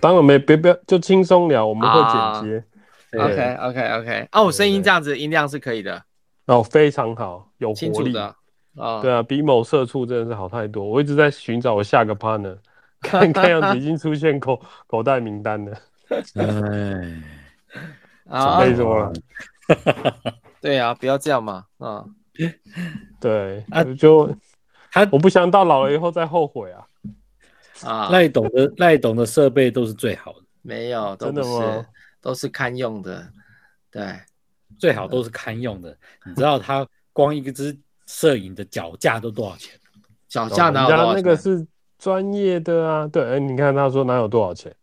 当然没别别就轻松聊，我们会剪接。Oh, OK OK OK，哦，我声音这样子音量是可以的，哦，非常好，有活力的。哦，对啊，比某社畜真的是好太多。我一直在寻找我下个 partner，看看样子已经出现口口袋名单了。哎，啊，没什么了。对啊，不要这样嘛。啊，对，就他，我不想到老了以后再后悔啊。啊，赖董的 赖董的设备都是最好的，没有，真的吗？都是堪用的，对，最好都是堪用的。你知道他光一个支摄影的脚架都多少钱？脚架哪有多少钱？那个是专业的啊。对，哎，你看他说哪有多少钱？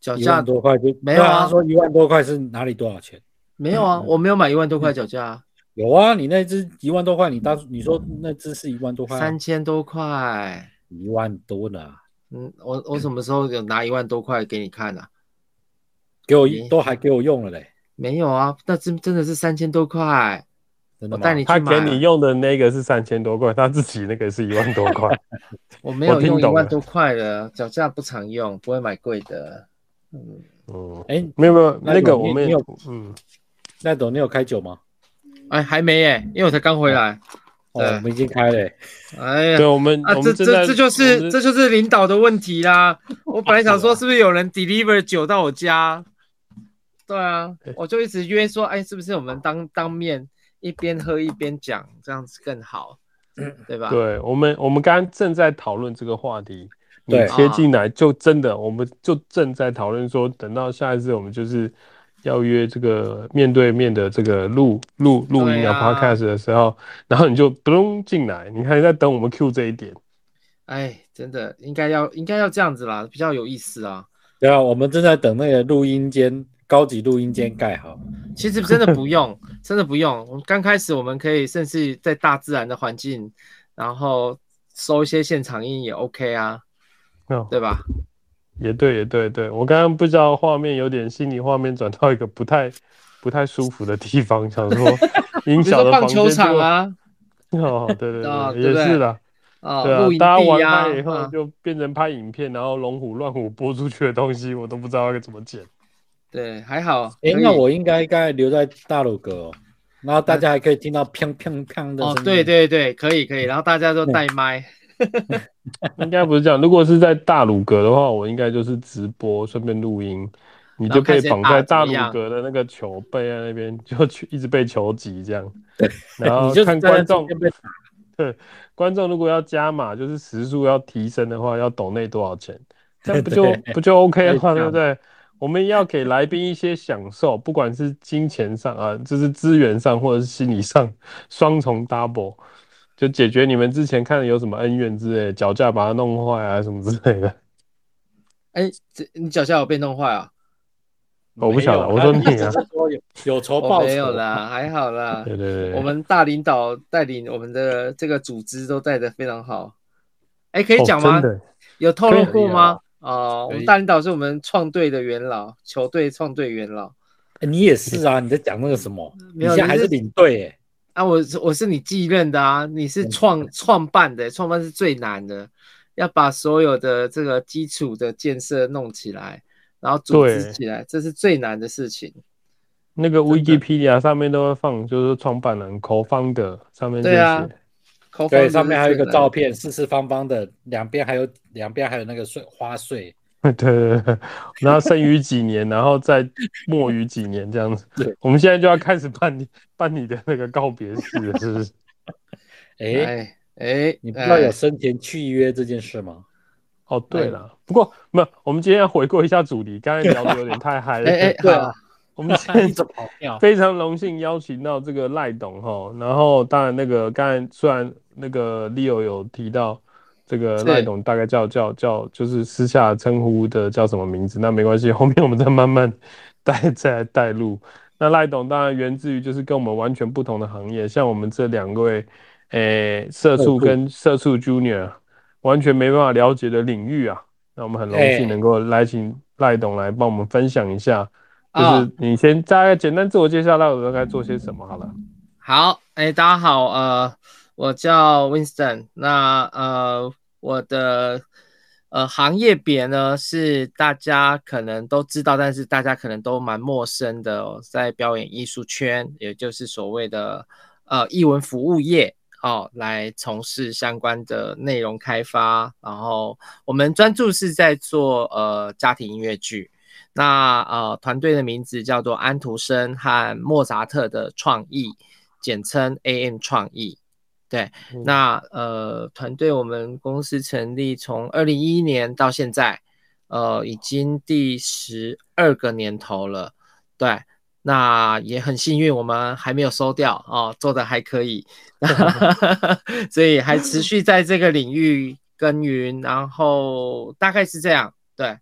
脚架多块就没有啊？他说一万多块是哪里多少钱？没有啊，我没有买一万多块脚架啊。有啊，你那只一万多块，你当你说那只是一万多块，三千多块，一万多呢。嗯，我我什么时候有拿一万多块给你看啊？给我都还给我用了嘞？没有啊，那真真的是三千多块。我带你去买。他给你用的那个是三千多块，他自己那个是一万多块。我没有用一万多块的脚架，不常用，不会买贵的。嗯嗯，哎，没有没有，那个我们有嗯，赖董，你有开酒吗？哎，还没耶，因为我才刚回来。对，我们已经开了。哎呀，对，我们啊，这这这就是这就是领导的问题啦。我本来想说，是不是有人 deliver 酒到我家？对啊，我就一直约说，哎，是不是我们当当面一边喝一边讲，这样子更好，对吧？对，我们我们刚刚正在讨论这个话题，你切进来就真的，我们就正在讨论说，等到下一次我们就是。要约这个面对面的这个录录录音啊，podcast 的时候，然后你就不用进来，你还在等我们 Q 这一点。哎，真的应该要应该要这样子啦，比较有意思啊。对啊，我们正在等那个录音间，高级录音间盖好。其实真的不用，真的不用。我们刚开始我们可以甚至在大自然的环境，然后收一些现场音也 OK 啊，哦、对吧？也对，也对，对我刚刚不知道画面有点心理画面转到一个不太不太舒服的地方，想说 音响的棒球场啊，哦，对对对，哦、也是的，哦，对啊，啊大家玩开以后就变成拍影片，啊、然后龙虎乱虎播出去的东西，我都不知道该怎么剪。对，还好，哎，那我应该该留在大鲁阁，然后大家还可以听到砰砰砰的声音。哦，对对对，可以可以，然后大家都带麦。应该不是这样。如果是在大鲁阁的话，我应该就是直播，顺便录音，你就可以绑在大鲁阁的那个球背在那边，就去一直被球击这样。对，然后 看观众。对，观众如果要加码，就是时速要提升的话，要抖内多少钱？这样不就不就 OK 的话，对不对？我们要给来宾一些享受，不管是金钱上啊，就是资源上或者是心理上，双重 double。就解决你们之前看的有什么恩怨之类，脚架把它弄坏啊什么之类的。哎、欸，这你脚架有被弄坏啊？我不晓得，我说你啊，有仇报仇。没有啦，还好啦。对对对，我们大领导带领我们的这个组织都带的非常好。哎、欸，可以讲吗？哦、有透露过吗？哦，我们大领导是我们创队的元老，球队创队元老。欸、你也是啊？你在讲那个什么？你现在还是领队哎。啊，我是我是你继任的啊，你是创创办的，创办是最难的，要把所有的这个基础的建设弄起来，然后组织起来，这是最难的事情。那个 Wikipedia 上面都会放，就是创办人 Co-founder 上面。对啊，对，上面还有一个照片，四四方方的，两边还有两边还有那个碎花穗。对对对，然后生于几年，然后再没于几年这样子。对，我们现在就要开始办你办你的那个告别式了，是不是？哎哎，你不知道有生前契约这件事吗？哦，对了，不过没有，我们今天要回顾一下主题，刚才聊的有点太嗨了。哎哎，对啊，我们今天非常荣幸邀请到这个赖董哈，然后当然那个刚才虽然那个 Leo 有提到。这个赖董大概叫叫叫，就是私下称呼的叫什么名字？那没关系，后面我们再慢慢带再来带路。那赖董当然源自于就是跟我们完全不同的行业，像我们这两位，诶、欸，社畜跟社畜 Junior 完全没办法了解的领域啊。那我们很荣幸能够来请赖董来帮我们分享一下，就是你先大概简单自我介绍，赖董大概做些什么好了。好，哎、欸，大家好，呃，我叫 Winston，那呃。我的呃，行业别呢是大家可能都知道，但是大家可能都蛮陌生的哦，在表演艺术圈，也就是所谓的呃艺文服务业哦，来从事相关的内容开发。然后我们专注是在做呃家庭音乐剧，那呃团队的名字叫做安徒生和莫扎特的创意，简称 AM 创意。对，那呃，团队我们公司成立从二零一一年到现在，呃，已经第十二个年头了。对，那也很幸运，我们还没有收掉哦，做的还可以，所以还持续在这个领域耕耘。然后大概是这样，对，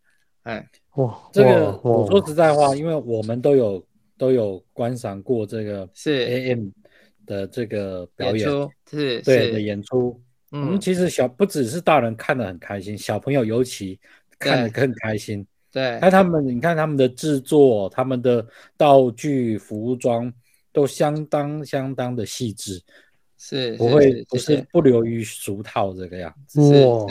哎，哇，这个我说实在话，因为我们都有都有观赏过这个是 AM。的这个表演是对的演出，嗯，我们其实小不只是大人看得很开心，小朋友尤其看得更开心。对，那他们你看他们的制作，他们的道具、服装都相当相当的细致，是不会不是不流于俗套这个样子。哇，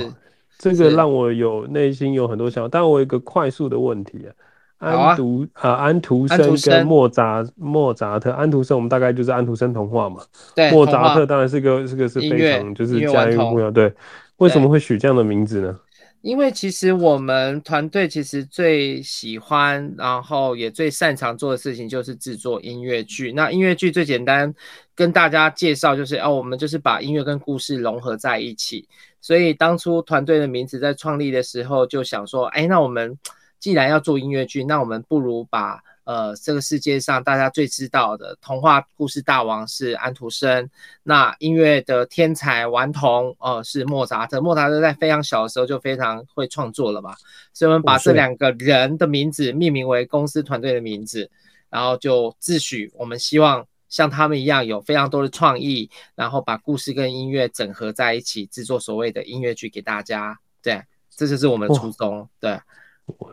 这个让我有内心有很多想法，但我有一个快速的问题啊。安徒啊，安徒生跟莫扎莫扎特，安徒生我们大概就是安徒生童话嘛。对，莫扎特当然是个是个是非常就是家喻户晓。对，为什么会取这样的名字呢？因为其实我们团队其实最喜欢，然后也最擅长做的事情就是制作音乐剧。那音乐剧最简单跟大家介绍就是哦，我们就是把音乐跟故事融合在一起。所以当初团队的名字在创立的时候就想说，哎，那我们。既然要做音乐剧，那我们不如把呃这个世界上大家最知道的童话故事大王是安徒生，那音乐的天才顽童呃是莫扎特。莫扎特在非常小的时候就非常会创作了嘛，所以我们把这两个人的名字命名为公司团队的名字，然后就自诩我们希望像他们一样有非常多的创意，然后把故事跟音乐整合在一起，制作所谓的音乐剧给大家。对，这就是我们的初衷。对。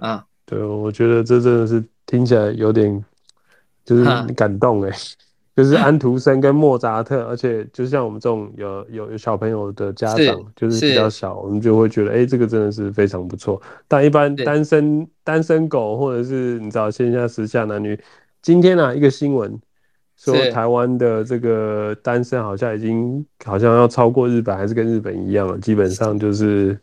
啊，对，我觉得这真的是听起来有点就是感动哎，就是安徒生跟莫扎特，而且就像我们这种有有有小朋友的家长，就是比较小，我们就会觉得哎、欸，这个真的是非常不错。但一般单身单身狗或者是你知道线下时下男女，今天啊一个新闻说台湾的这个单身好像已经好像要超过日本，还是跟日本一样了，基本上就是。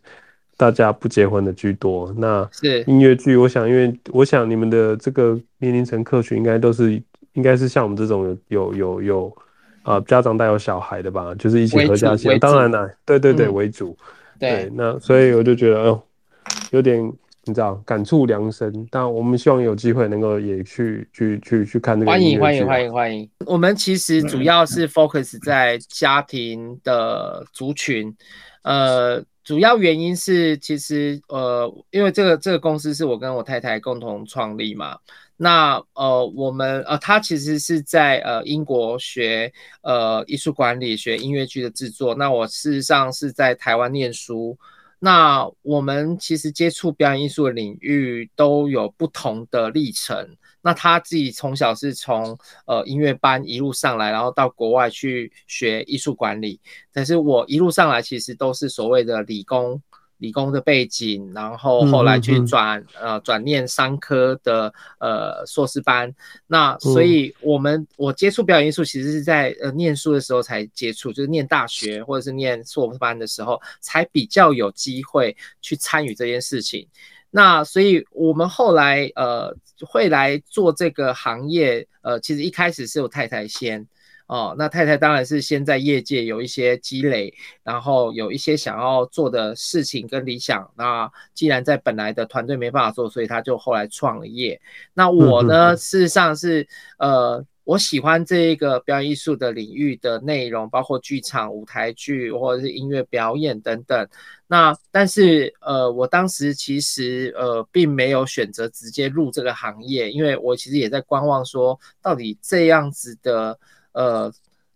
大家不结婚的居多，那是音乐剧。我想，因为我想你们的这个年龄层客群应该都是，应该是像我们这种有有有有啊、呃、家长带有小孩的吧，就是一起合家欢。当然了，对对对，为主。对，对那所以我就觉得，哦、呃，有点你知道感触良深。但我们希望有机会能够也去去去去看那个欢迎欢迎欢迎欢迎。我们其实主要是 focus 在家庭的族群，呃。主要原因是，其实呃，因为这个这个公司是我跟我太太共同创立嘛。那呃，我们呃，他其实是在呃英国学呃艺术管理，学音乐剧的制作。那我事实上是在台湾念书。那我们其实接触表演艺术领域都有不同的历程。那他自己从小是从呃音乐班一路上来，然后到国外去学艺术管理。但是我一路上来其实都是所谓的理工理工的背景，然后后来去转、嗯、呃转念商科的呃硕士班。那所以我们我接触表演艺术其实是在呃念书的时候才接触，就是念大学或者是念硕士班的时候才比较有机会去参与这件事情。那所以，我们后来呃会来做这个行业，呃，其实一开始是有太太先哦，那太太当然是先在业界有一些积累，然后有一些想要做的事情跟理想。那既然在本来的团队没办法做，所以他就后来创了业。那我呢，事实上是呃。我喜欢这一个表演艺术的领域的内容，包括剧场、舞台剧或者是音乐表演等等。那但是呃，我当时其实呃并没有选择直接入这个行业，因为我其实也在观望，说到底这样子的呃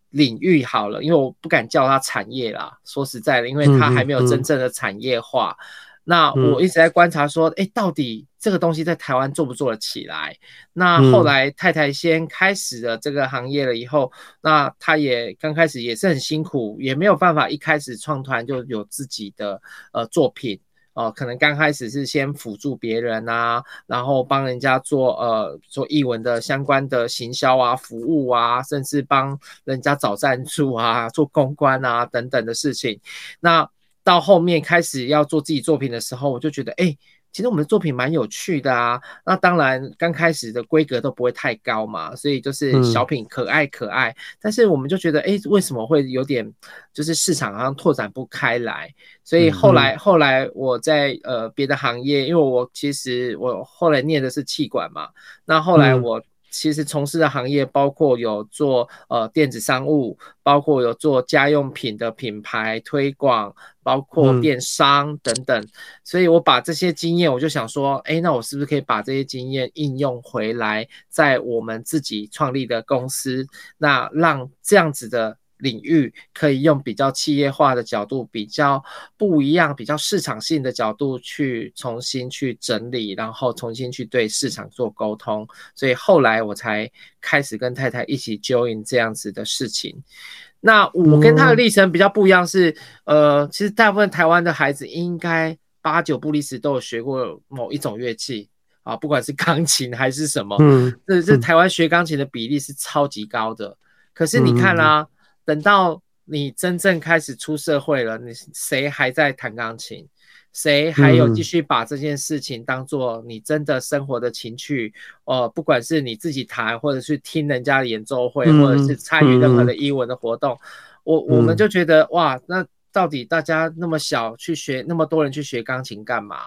领域好了，因为我不敢叫它产业啦。说实在的，因为它还没有真正的产业化。嗯嗯那我一直在观察，说，哎、欸，到底这个东西在台湾做不做得起来？那后来太太先开始了这个行业了以后，那他也刚开始也是很辛苦，也没有办法一开始创团就有自己的呃作品哦，可能刚开始是先辅助别人啊，然后帮人家做呃做译文的相关的行销啊、服务啊，甚至帮人家找赞助啊、做公关啊等等的事情。那到后面开始要做自己作品的时候，我就觉得，哎。其实我们的作品蛮有趣的啊，那当然刚开始的规格都不会太高嘛，所以就是小品可爱可爱。嗯、但是我们就觉得，哎，为什么会有点就是市场好像拓展不开来？所以后来、嗯、后来我在呃别的行业，因为我其实我后来念的是气管嘛，那后来我其实从事的行业包括有做呃电子商务，包括有做家用品的品牌推广。包括电商等等，嗯，所以我把这些经验，我就想说，哎，那我是不是可以把这些经验应用回来，在我们自己创立的公司，那让这样子的领域可以用比较企业化的角度，比较不一样，比较市场性的角度去重新去整理，然后重新去对市场做沟通。所以后来我才开始跟太太一起 join 这样子的事情。那我跟他的历程比较不一样，是、嗯，呃，其实大部分台湾的孩子应该八九不离十都有学过某一种乐器啊，不管是钢琴还是什么，嗯，这这台湾学钢琴的比例是超级高的。可是你看啦、啊嗯，等到你真正开始出社会了，你谁还在弹钢琴？谁还有继续把这件事情当做你真的生活的情趣？哦、呃，不管是你自己弹，或者是听人家的演奏会，或者是参与任何的英文的活动，我我们就觉得哇，那到底大家那么小去学，那么多人去学钢琴干嘛？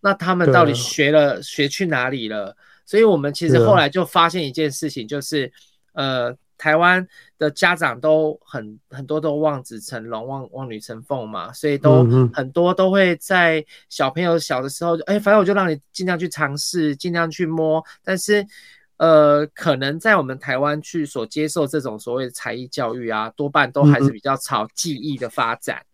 那他们到底学了学去哪里了？所以我们其实后来就发现一件事情，就是呃。台湾的家长都很很多都望子成龙、望望女成凤嘛，所以都很多都会在小朋友小的时候，哎，反正我就让你尽量去尝试，尽量去摸。但是，呃，可能在我们台湾去所接受这种所谓的才艺教育啊，多半都还是比较朝技艺的发展，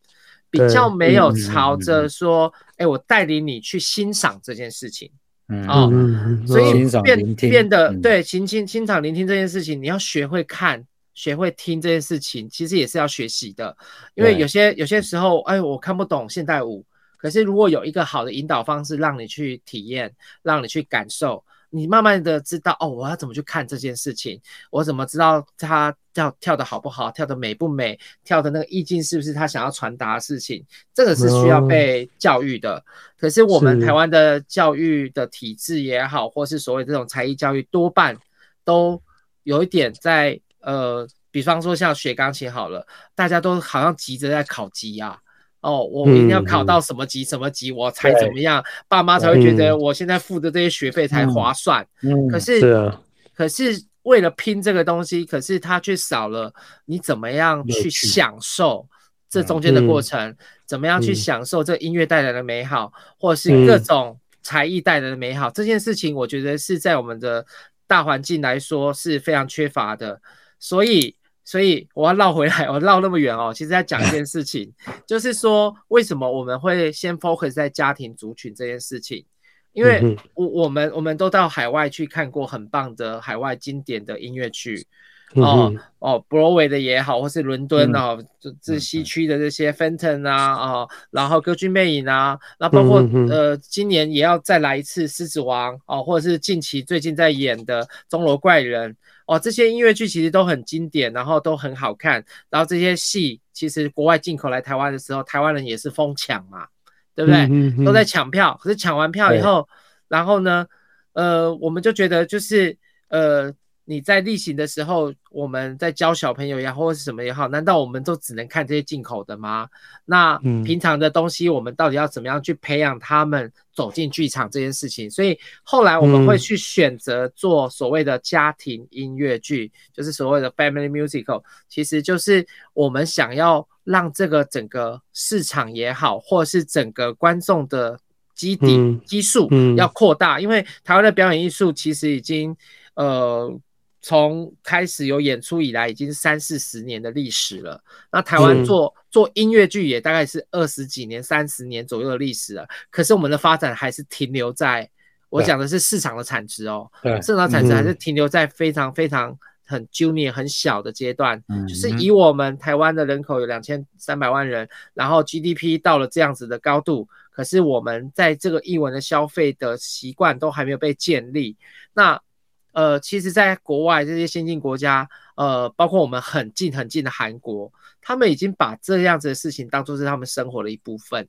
比较没有朝着说，哎，我带领你去欣赏这件事情。嗯哦，所以变变得对，欣欣欣赏聆听这件事情，你要学会看，学会听这件事情，其实也是要学习的。因为有些有些时候，哎，我看不懂现代舞，可是如果有一个好的引导方式，让你去体验，让你去感受。你慢慢的知道哦，我要怎么去看这件事情？我怎么知道他跳跳的好不好，跳的美不美，跳的那个意境是不是他想要传达的事情？这个是需要被教育的。可是我们台湾的教育的体制也好，或是所谓这种才艺教育，多半都有一点在呃，比方说像学钢琴好了，大家都好像急着在考级啊。哦，我一定要考到什么级什么级，我才怎么样，爸妈才会觉得我现在付的这些学费才划算。嗯，可是，是啊，可是为了拼这个东西，可是他却少了你怎么样去享受这中间的过程，怎么样去享受这音乐带来的美好，或者是各种才艺带来的美好，这件事情，我觉得是在我们的大环境来说是非常缺乏的，所以。所以我要绕回来，我绕那么远哦。其实在讲一件事情，就是说为什么我们会先 focus 在家庭族群这件事情？因为我我们我们都到海外去看过很棒的海外经典的音乐剧哦哦，Broadway 的也好，或是伦敦哦，这这西区的这些 Fenton 啊哦，然后歌剧魅影啊，那包括呃今年也要再来一次狮子王哦，或者是近期最近在演的钟楼怪人。哦，这些音乐剧其实都很经典，然后都很好看，然后这些戏其实国外进口来台湾的时候，台湾人也是疯抢嘛，对不对？都在抢票，可是抢完票以后，然后呢，呃，我们就觉得就是呃。你在例行的时候，我们在教小朋友也好，或是什么也好，难道我们都只能看这些进口的吗？那平常的东西，我们到底要怎么样去培养他们走进剧场这件事情？所以后来我们会去选择做所谓的家庭音乐剧，就是所谓的 family musical，其实就是我们想要让这个整个市场也好，或是整个观众的基底基数要扩大，因为台湾的表演艺术其实已经呃。从开始有演出以来，已经三四十年的历史了。那台湾做、嗯、做音乐剧也大概是二十几年、三十年左右的历史了。可是我们的发展还是停留在，我讲的是市场的产值哦，市场产值还是停留在非常非常很 junior 很小的阶段，嗯，就是以我们台湾的人口有两千三百万人，然后 GDP 到了这样子的高度，可是我们在这个译文的消费的习惯都还没有被建立。那呃，其实，在国外这些先进国家，呃，包括我们很近很近的韩国，他们已经把这样子的事情当做是他们生活的一部分。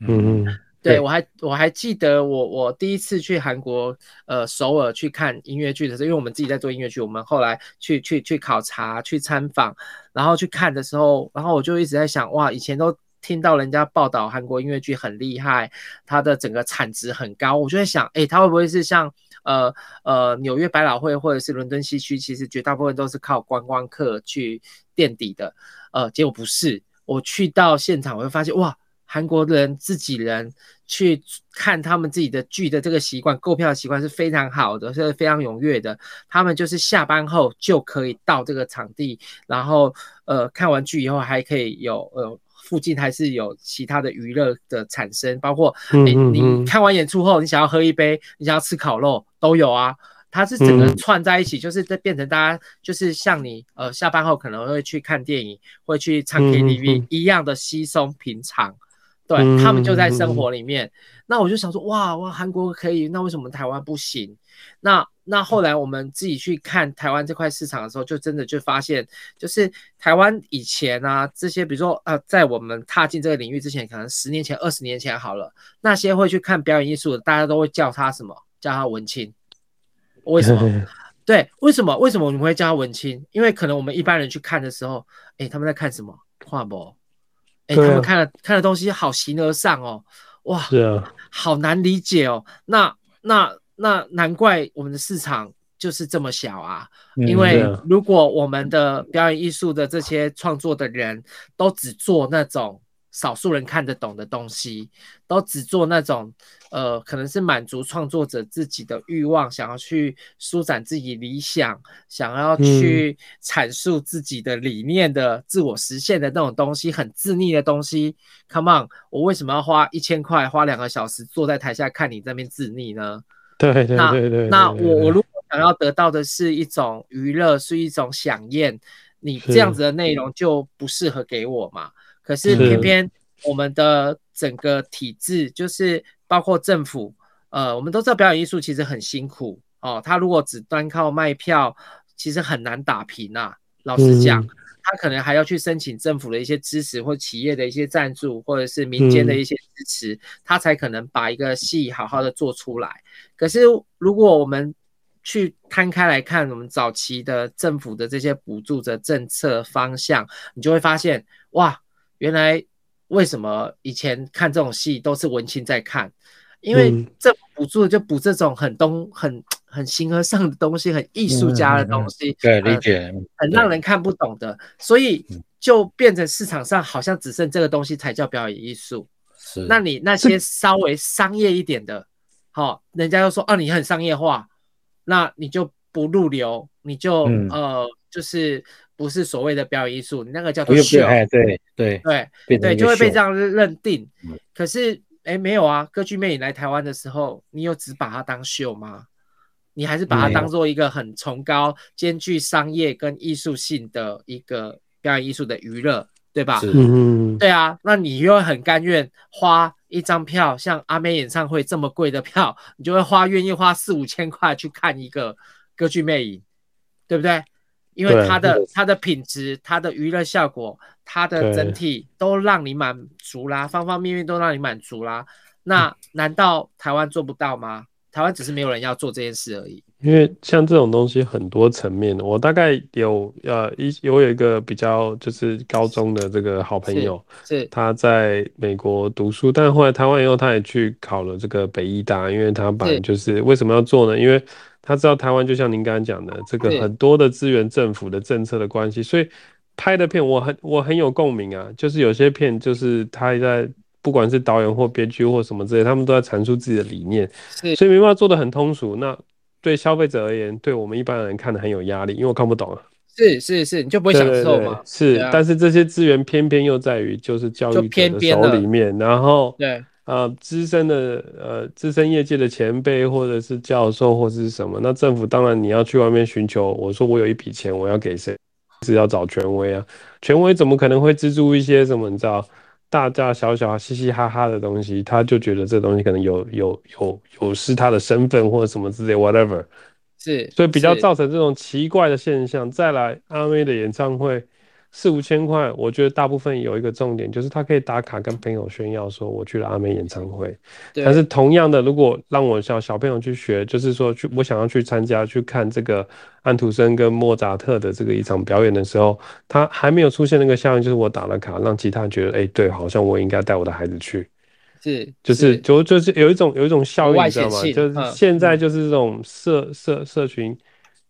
嗯。对，我还我还记得我我第一次去韩国呃首尔去看音乐剧的时候，因为我们自己在做音乐剧，我们后来去去去考察去参访，然后去看的时候，然后我就一直在想，哇，以前都听到人家报道韩国音乐剧很厉害，它的整个产值很高，我就在想，诶，它会不会是像呃呃纽约百老汇或者是伦敦西区，其实绝大部分都是靠观光客去垫底的，呃，结果不是，我去到现场我会发现，哇。韩国人自己人去看他们自己的剧的这个习惯，购票的习惯是非常好的，是非常踊跃的。他们就是下班后就可以到这个场地，然后呃看完剧以后还可以有呃附近还是有其他的娱乐的产生，包括你你看完演出后，你想要喝一杯，你想要吃烤肉都有啊。它是整个串在一起，就是这变成大家就是像你呃下班后可能会去看电影，会去唱 KTV 一样的稀松平常。对，他们就在生活里面，嗯、那我就想说，哇哇，韩国可以，那为什么台湾不行？那那后来我们自己去看台湾这块市场的时候，就真的就发现，就是台湾以前啊，这些比如说呃，在我们踏进这个领域之前，可能十年前、二十年前好了，那些会去看表演艺术的，大家都会叫他什么？叫他文青？为什么？对，为什么？为什么我们会叫他文青？因为可能我们一般人去看的时候，哎，他们在看什么？画博？哎，他们看的看的东西好形而上哦，哇，是啊，好难理解哦。那那那难怪我们的市场就是这么小啊，因为如果我们的表演艺术的这些创作的人都只做那种。少数人看得懂的东西，都只做那种，呃，可能是满足创作者自己的欲望，想要去舒展自己理想，想要去阐述自己的理念的自我实现的那种东西，很自溺的东西。Come on，我为什么要花一千块，花两个小时坐在台下看你这边自溺呢？对对对对对。那我我如果想要得到的是一种娱乐，是一种享宴，你这样子的内容就不适合给我嘛。可是偏偏我们的整个体制，就是包括政府，呃，我们都知道表演艺术其实很辛苦哦。他如果只单靠卖票，其实很难打平啊。老实讲，他可能还要去申请政府的一些支持，或企业的一些赞助，或者是民间的一些支持，他才可能把一个戏好好的做出来。可是如果我们去摊开来看，我们早期的政府的这些补助的政策方向，你就会发现，哇！原来为什么以前看这种戏都是文青在看？因为这补助就补这种很东很很形而上的东西，很艺术家的东西，对，理解，很让人看不懂的，所以就变成市场上好像只剩这个东西才叫表演艺术。是，那你那些稍微商业一点的，好，人家又说啊，你很商业化，那你就不入流，你就呃，就是。不是所谓的表演艺术，你那个叫做秀，对对对对对，就会被这样认定。可是，哎，没有啊，歌剧魅影来台湾的时候，你有只把它当秀吗？你还是把它当做一个很崇高、兼具商业跟艺术性的一个表演艺术的娱乐，对吧？嗯，对啊，那你又很甘愿花一张票，像阿妹演唱会这么贵的票，你就会花愿意花四五千块去看一个歌剧魅影，对不对？因为它的它的品质、它的娱乐效果、它的整体都让你满足啦，方方面面都让你满足啦。那难道台湾做不到吗？台湾只是没有人要做这件事而已。因为像这种东西很多层面的，我大概有呃一我有一个比较就是高中的这个好朋友，他在美国读书，但后来台湾以后他也去考了这个北艺大，因为他本来就是为什么要做呢？因为他知道台湾就像您刚刚讲的，这个很多的资源、政府的政策的关系，所以拍的片我很我很有共鸣啊。就是有些片，就是他在不管是导演或编剧或什么之类，他们都在阐述自己的理念，所以没办法做得很通俗。那对消费者而言，对我们一般人看的很有压力，因为我看不懂啊。是是是，你就不会享受嘛？是，但是这些资源偏偏又在于就是教育者的手里面，然后对。呃资深的呃资深业界的前辈或者是教授或者是什么，那政府当然你要去外面寻求。我说我有一笔钱，我要给谁？是要找权威啊，权威怎么可能会资助一些什么你知道大大小小嘻嘻哈哈的东西？他就觉得这东西可能有有有有失他的身份或者什么之类，whatever。是，所以比较造成这种奇怪的现象。再来，阿妹的演唱会四五千块，我觉得大部分有一个重点，就是他可以打卡跟朋友炫耀说我去了阿美演唱会。但是同样的，如果让我小小朋友去学，就是说去我想要去参加去看这个安徒生跟莫扎特的这个一场表演的时候，他还没有出现那个效应，就是我打了卡，让其他人觉得，哎、欸，对，好像我应该带我的孩子去。是，就是就就是有一种有一种效应，你知道吗？就是现在就是这种社社社群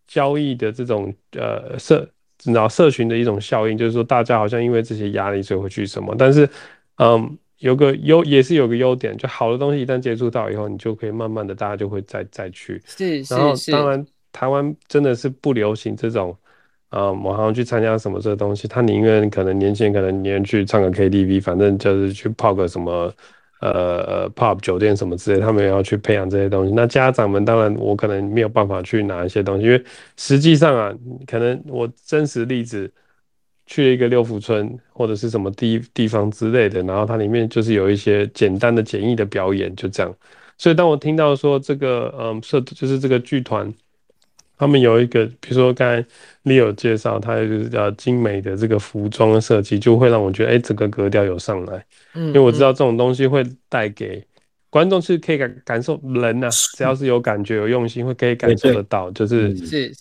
交易的这种呃社，你知道社群的一种效应，就是说大家好像因为这些压力，所以会去什么。但是，嗯，有个优也是有个优点，就好的东西一旦接触到以后，你就可以慢慢的大家就会再再去。是是然后当然台湾真的是不流行这种。啊、嗯，我好像去参加什么这个东西，他宁愿可能年轻人可能宁愿去唱个 KTV，反正就是去泡个什么。呃呃，pub 酒店什么之类，他们也要去培养这些东西。那家长们当然，我可能没有办法去拿一些东西，因为实际上啊，可能我真实例子去了一个六福村或者是什么地地方之类的，然后它里面就是有一些简单的简易的表演，就这样。所以当我听到说这个，嗯，社就是这个剧团，他们有一个，比如说刚才 Leo 介绍，他就是叫精美的这个服装的设计，就会让我觉得，哎，整个格调有上来。嗯，因为我知道这种东西会带给观众是可以感感受人呐、啊，只要是有感觉、有用心，会可以感受得到，就是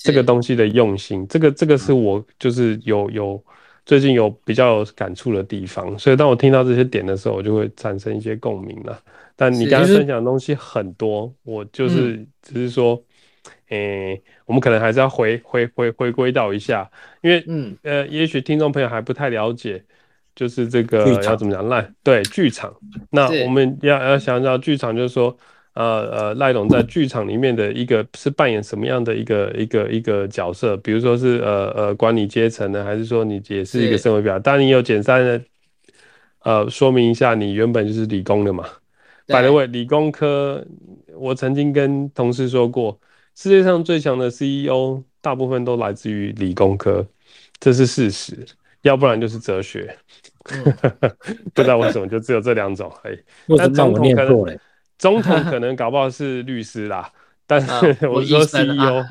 这个东西的用心。这个这个是我就是有有最近有比较有感触的地方，所以当我听到这些点的时候，我就会产生一些共鸣了。但你刚才分享的东西很多，我就是只是说，诶，我们可能还是要回回回回归到一下，因为嗯呃，也许听众朋友还不太了解。就是这个要怎么讲赖对剧场，那我们要要想到剧场，就是说，呃呃赖总在剧场里面的一个是扮演什么样的一个一个一个角色？比如说是呃呃管理阶层呢，还是说你也是一个社会表？当然你有简单的呃说明一下，你原本就是理工的嘛。By the way，理工科，我曾经跟同事说过，世界上最强的 CEO 大部分都来自于理工科，这是事实。要不然就是哲学，嗯、不知道为什么就只有这两种。哎，那总统可能总统可能搞不好是律师啦，但是我说 CEO，、啊、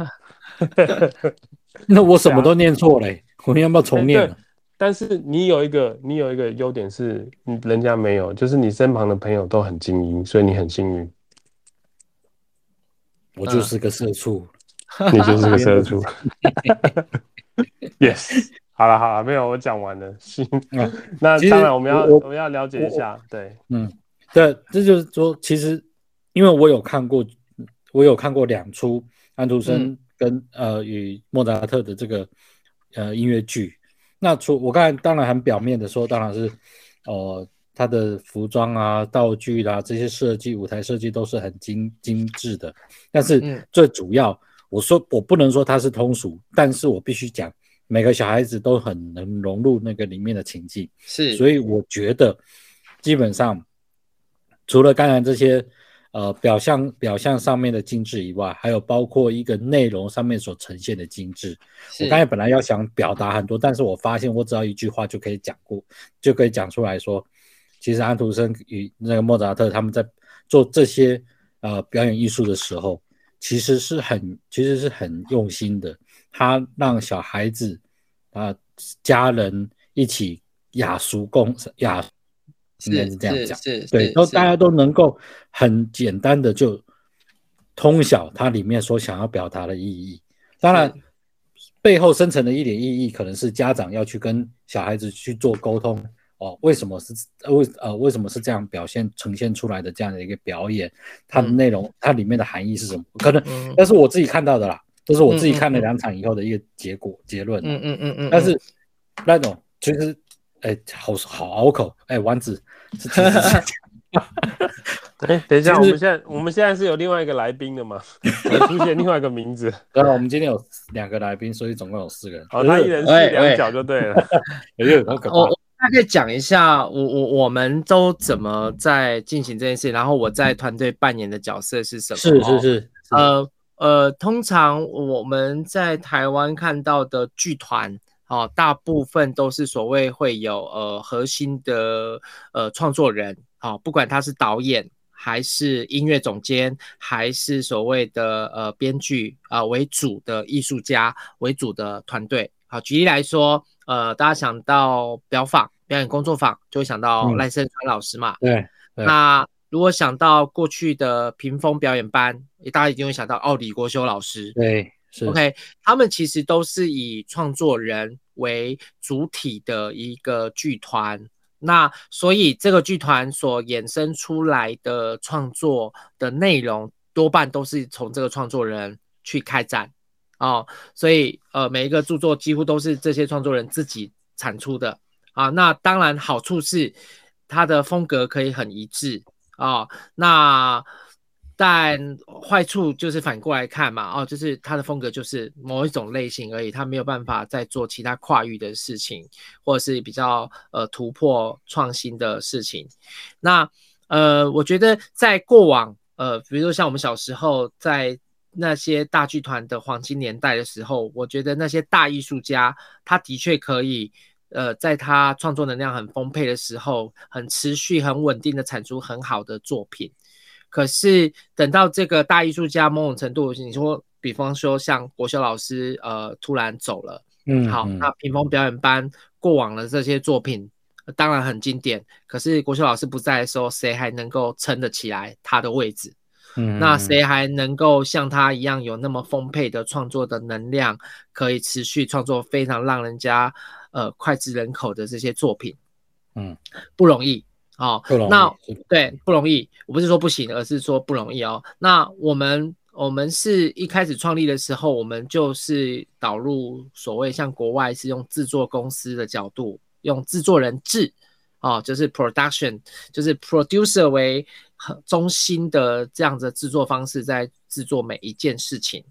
那我什么都念错嘞，我们要不要重念？但是你有一个你有一个优点是，人家没有，就是你身旁的朋友都很精英，所以你很幸运。我就是个社畜，你就是个社畜。Yes。好了好了，没有我讲完了。行，嗯、那当然我们要我，我们要了解一下，对，嗯，对，这就是说，其实因为我有看过，我有看过两出安徒生跟、嗯、呃与莫扎特的这个呃音乐剧。那除我刚才当然很表面的说，当然是呃他的服装啊、道具啦、啊、这些设计、舞台设计都是很精精致的。但是最主要，我说我不能说它是通俗，但是我必须讲。每个小孩子都很能融入那个里面的情境，是，所以我觉得基本上除了刚才这些呃表象表象上面的精致以外，还有包括一个内容上面所呈现的精致。我刚才本来要想表达很多，但是我发现我只要一句话就可以讲过，就可以讲出来说，其实安徒生与那个莫扎特他们在做这些呃表演艺术的时候，其实是很其实是很用心的。他让小孩子啊，家人一起雅俗共雅，应该是这样讲，对，都大家都能够很简单的就通晓它里面所想要表达的意义。当然，背后深层的一点意义，可能是家长要去跟小孩子去做沟通哦。为什么是为呃为什么是这样表现呈现出来的这样的一个表演？它的内容，嗯、它里面的含义是什么？可能那是我自己看到的啦。这是我自己看了两场以后的一个结果、嗯、结论。嗯嗯嗯嗯。但是那种其实，哎，好好拗口。哎，丸子。哎，等一下，我们现在我们现在是有另外一个来宾的嘛？出现另外一个名字。然后我们今天有两个来宾，所以总共有四个人。哦，他一人饰两脚就对了。有点可怕。大概讲一下我我我们都怎么在进行这件事，然后我在团队扮演的角色是什么？是是是，呃呃，通常我们在台湾看到的剧团，哦，大部分都是所谓会有呃核心的呃创作人，哦，不管他是导演还是音乐总监，还是所谓的呃编剧啊为主的艺术家为主的团队。好，举例来说。呃，大家想到表坊表演工作坊，就会想到赖声川老师嘛。嗯、对。那如果想到过去的屏风表演班，大家一定会想到哦，李国修老师。对，是。OK，他们其实都是以创作人为主体的一个剧团。那所以这个剧团所衍生出来的创作的内容，多半都是从这个创作人去开展。哦，所以呃，每一个著作几乎都是这些创作人自己产出的啊。那当然好处是他的风格可以很一致啊。那但坏处就是反过来看嘛，哦，就是他的风格就是某一种类型而已，他没有办法再做其他跨域的事情，或者是比较呃突破创新的事情。那呃，我觉得在过往呃，比如说像我们小时候在。那些大剧团的黄金年代的时候，我觉得那些大艺术家，他的确可以，呃，在他创作能量很丰沛的时候，很持续、很稳定的产出很好的作品。可是等到这个大艺术家某种程度，你说，比方说像国修老师，呃，突然走了，嗯，好，那屏风表演班过往的这些作品，当然很经典。可是国修老师不在的时候，谁还能够撑得起来他的位置？嗯，那谁还能够像他一样有那么丰沛的创作的能量，可以持续创作非常让人家呃脍炙人口的这些作品？嗯，不容易哦。不容易。那对，不容易。我不是说不行，而是说不容易哦。那我们我们是一开始创立的时候，我们就是导入所谓像国外是用制作公司的角度，用制作人制。哦，就是 production，就是 producer 为中心的这样的制作方式，在制作每一件事情。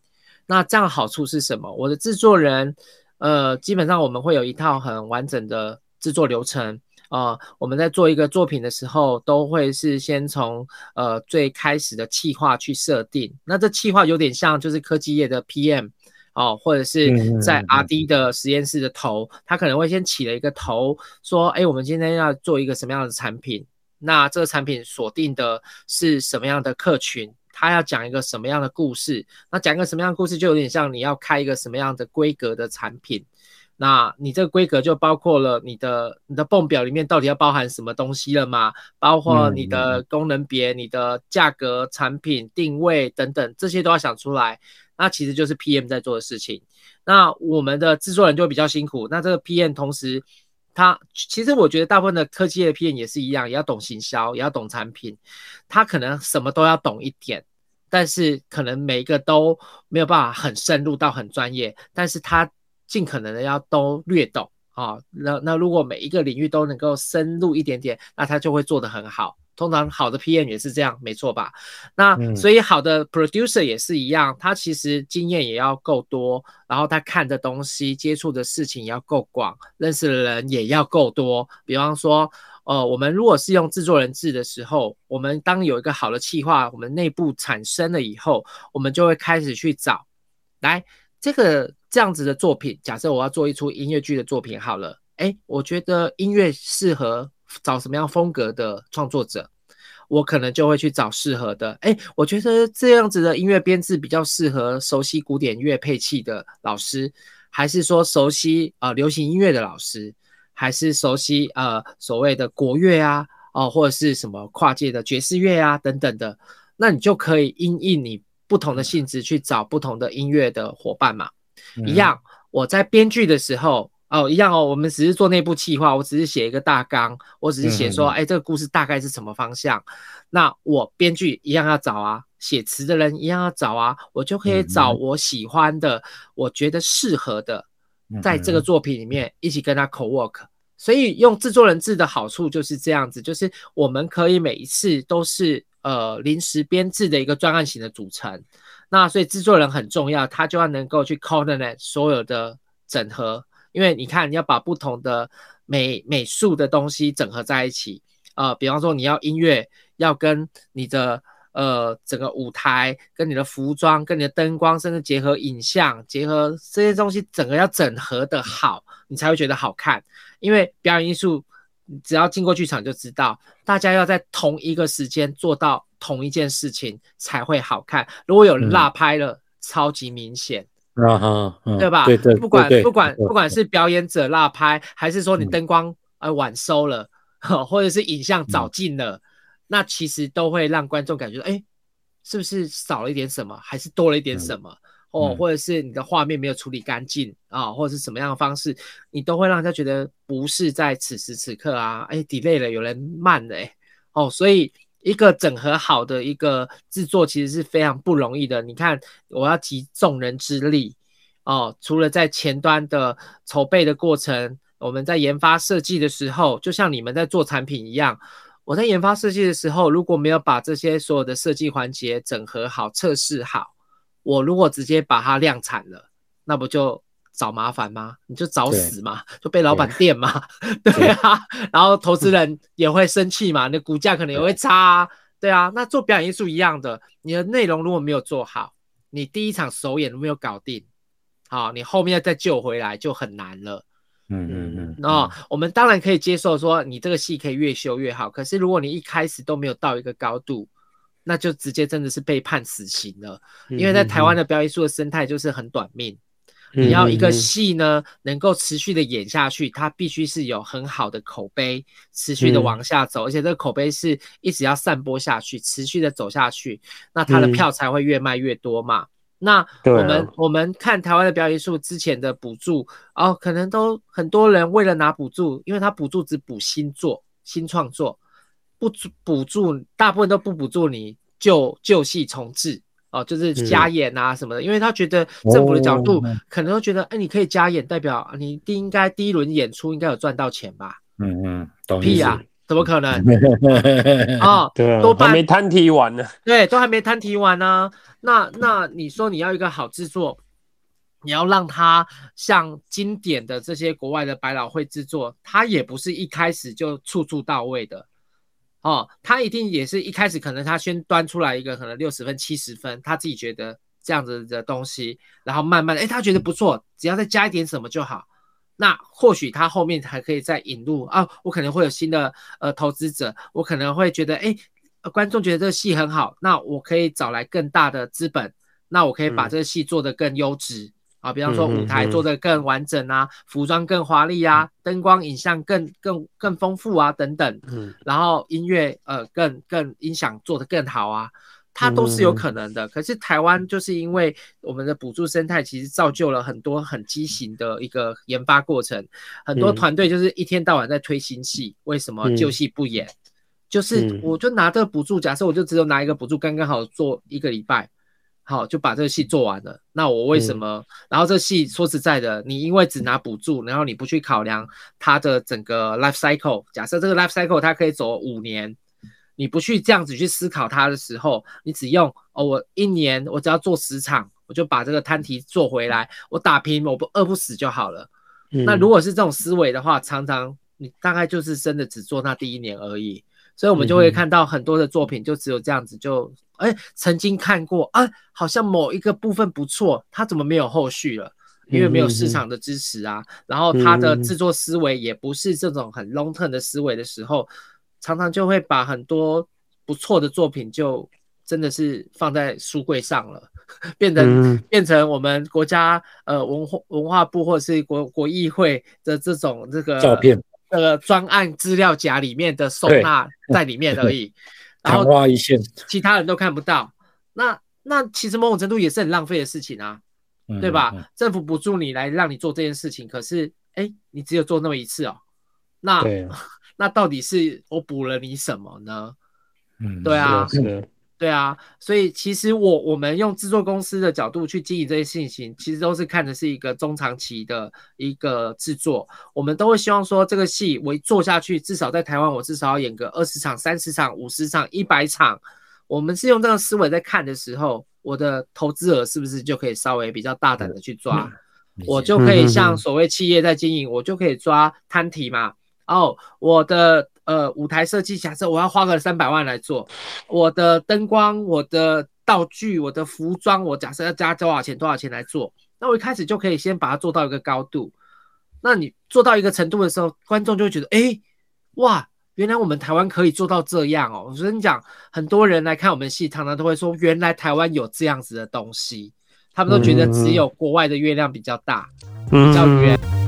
那这样好处是什么？我的制作人，呃，基本上我们会有一套很完整的制作流程。呃，我们在做一个作品的时候，都会是先从呃最开始的企划去设定。那这企划有点像就是科技业的 PM。哦，或者是在 RD 的实验室的头，嗯，他可能会先起了一个头，说：“哎，我们今天要做一个什么样的产品？那这个产品锁定的是什么样的客群？他要讲一个什么样的故事？那讲一个什么样的故事，就有点像你要开一个什么样的规格的产品。那你这个规格就包括了你的你的泵表里面到底要包含什么东西了吗？包括你的功能别、你的价格、产品定位等等，这些都要想出来。”那其实就是 PM 在做的事情，那我们的制作人就比较辛苦。那这个 PM 同时，他其实我觉得大部分的科技的 PM 也是一样，也要懂行销，也要懂产品，他可能什么都要懂一点，但是可能每一个都没有办法很深入到很专业，但是他尽可能的要都略懂啊。那那如果每一个领域都能够深入一点点，那他就会做得很好。通常好的 PM 也是这样，没错吧？那所以好的 producer 也是一样，他其实经验也要够多，然后他看的东西、接触的事情也要够广，认识的人也要够多。比方说，呃，我们如果是用制作人制的时候，我们当有一个好的企划，我们内部产生了以后，我们就会开始去找，来这个这样子的作品。假设我要做一出音乐剧的作品，好了，哎，我觉得音乐适合。找什么样风格的创作者，我可能就会去找适合的。哎，我觉得这样子的音乐编制比较适合熟悉古典乐配器的老师，还是说熟悉呃流行音乐的老师，还是熟悉呃所谓的国乐啊，哦、呃、或者是什么跨界的爵士乐啊等等的，那你就可以因应你不同的性质去找不同的音乐的伙伴嘛。嗯、一样，我在编剧的时候。哦，一样哦，我们只是做内部企划，我只是写一个大纲，我只是写说，哎、嗯，这个故事大概是什么方向。那我编剧一样要找啊，写词的人一样要找啊，我就可以找我喜欢的，嗯、我觉得适合的，在这个作品里面一起跟他 co work。所以用制作人制的好处就是这样子，就是我们可以每一次都是呃临时编制的一个专案型的组成。那所以制作人很重要，他就要能够去 coordinate 所有的整合。因为你看，你要把不同的美美术的东西整合在一起。呃，比方说你要音乐，要跟你的呃整个舞台、跟你的服装、跟你的灯光，甚至结合影像，结合这些东西，整个要整合的好，你才会觉得好看。因为表演艺术，只要进过剧场就知道，大家要在同一个时间做到同一件事情才会好看。如果有落拍了，嗯、超级明显。啊哈，对吧？对对，不管不管不管是表演者落拍，还是说你灯光呃晚收了，或者是影像早进了，那其实都会让观众感觉哎，是不是少了一点什么，还是多了一点什么？哦，或者是你的画面没有处理干净啊，或者是什么样的方式，你都会让人家觉得不是在此时此刻啊，哎，delay 了，有人慢了，哎，哦，所以。一个整合好的一个制作其实是非常不容易的。你看，我要集众人之力哦，除了在前端的筹备的过程，我们在研发设计的时候，就像你们在做产品一样，我在研发设计的时候，如果没有把这些所有的设计环节整合好、测试好，我如果直接把它量产了，那不就？找麻烦吗？你就找死嘛，就被老板电嘛，对，对啊，然后投资人也会生气嘛，你的股价可能也会差啊，对啊。那做表演艺术一样的，你的内容如果没有做好，你第一场首演都没有搞定，好，你后面要再救回来就很难了。嗯嗯嗯。那我们当然可以接受说，你这个戏可以越修越好，可是如果你一开始都没有到一个高度，那就直接真的是被判死刑了。因为在台湾的表演艺术的生态就是很短命。你要一个戏呢，能够持续的演下去，它必须是有很好的口碑，持续的往下走，而且这个口碑是一直要散播下去，持续的走下去，那它的票才会越卖越多嘛。那我们我们看台湾的表演艺术之前的补助哦，可能都很多人为了拿补助，因为他补助只补新作、新创作，不补助，大部分都不补助你旧旧戏重制。哦，就是加演啊什么的，因为他觉得政府的角度可能会觉得，哎，你可以加演，代表你第应该第一轮演出应该有赚到钱吧？嗯嗯，懂屁啊，怎么可能？啊，对，都还没摊提完呢。对，都还没摊提完呢。那那你说你要一个好制作，你要让它像经典的这些国外的百老汇制作，它也不是一开始就处处到位的。哦，他一定也是一开始可能他先端出来一个可能六十分七十分，他自己觉得这样子的东西，然后慢慢的，哎，他觉得不错，只要再加一点什么就好。那或许他后面还可以再引入啊，我可能会有新的呃投资者，我可能会觉得，哎，观众觉得这个戏很好，那我可以找来更大的资本，那我可以把这个戏做得更优质。嗯啊，比方说舞台做的更完整啊，嗯嗯、服装更华丽啊，灯、嗯、光影像更更更丰富啊，等等。嗯，然后音乐呃更更音响做得更好啊，它都是有可能的。嗯、可是台湾就是因为我们的补助生态，其实造就了很多很畸形的一个研发过程。很多团队就是一天到晚在推新戏，为什么旧戏不演？嗯、就是我就拿这个补助，假设我就只有拿一个补助，刚刚好做一个礼拜。好，就把这个戏做完了。那我为什么？嗯、然后这戏说实在的，你因为只拿补助，然后你不去考量它的整个 life cycle。假设这个 life cycle 它可以走五年，你不去这样子去思考它的时候，你只用哦，我一年我只要做十场，我就把这个摊题做回来，我打平，我不饿不死就好了。嗯、那如果是这种思维的话，常常你大概就是真的只做那第一年而已。所以，我们就会看到很多的作品，就只有这样子，就哎，曾经看过啊，好像某一个部分不错，它怎么没有后续了？因为没有市场的支持啊。然后，它的制作思维也不是这种很 long term 的思维的时候，常常就会把很多不错的作品就真的是放在书柜上了，变成变成我们国家呃文化文化部或者是国国议会的这种这个照片。这个专案资料夹里面的收纳在里面而已，然后其他人都看不到。那那其实某种程度也是很浪费的事情啊，对吧？政府补助你来让你做这件事情，可是哎，你只有做那么一次哦。那 那到底是我补了你什么呢？嗯，对啊。对啊，所以其实我我们用制作公司的角度去经营这些事情，其实都是看的是一个中长期的一个制作。我们都会希望说，这个戏我一做下去，至少在台湾，我至少要演个二十场、三十场、五十场、一百场。我们是用这个思维在看的时候，我的投资额是不是就可以稍微比较大胆的去抓？我就可以像所谓企业在经营，我就可以抓摊体嘛。哦，我的呃舞台设计，假设我要花个三百万来做，我的灯光、我的道具、我的服装，我假设要加多少钱多少钱来做，那我一开始就可以先把它做到一个高度。那你做到一个程度的时候，观众就会觉得，哎，哇，原来我们台湾可以做到这样哦。我跟你讲，很多人来看我们戏，常常都会说，原来台湾有这样子的东西，他们都觉得只有国外的月亮比较大，比较圆。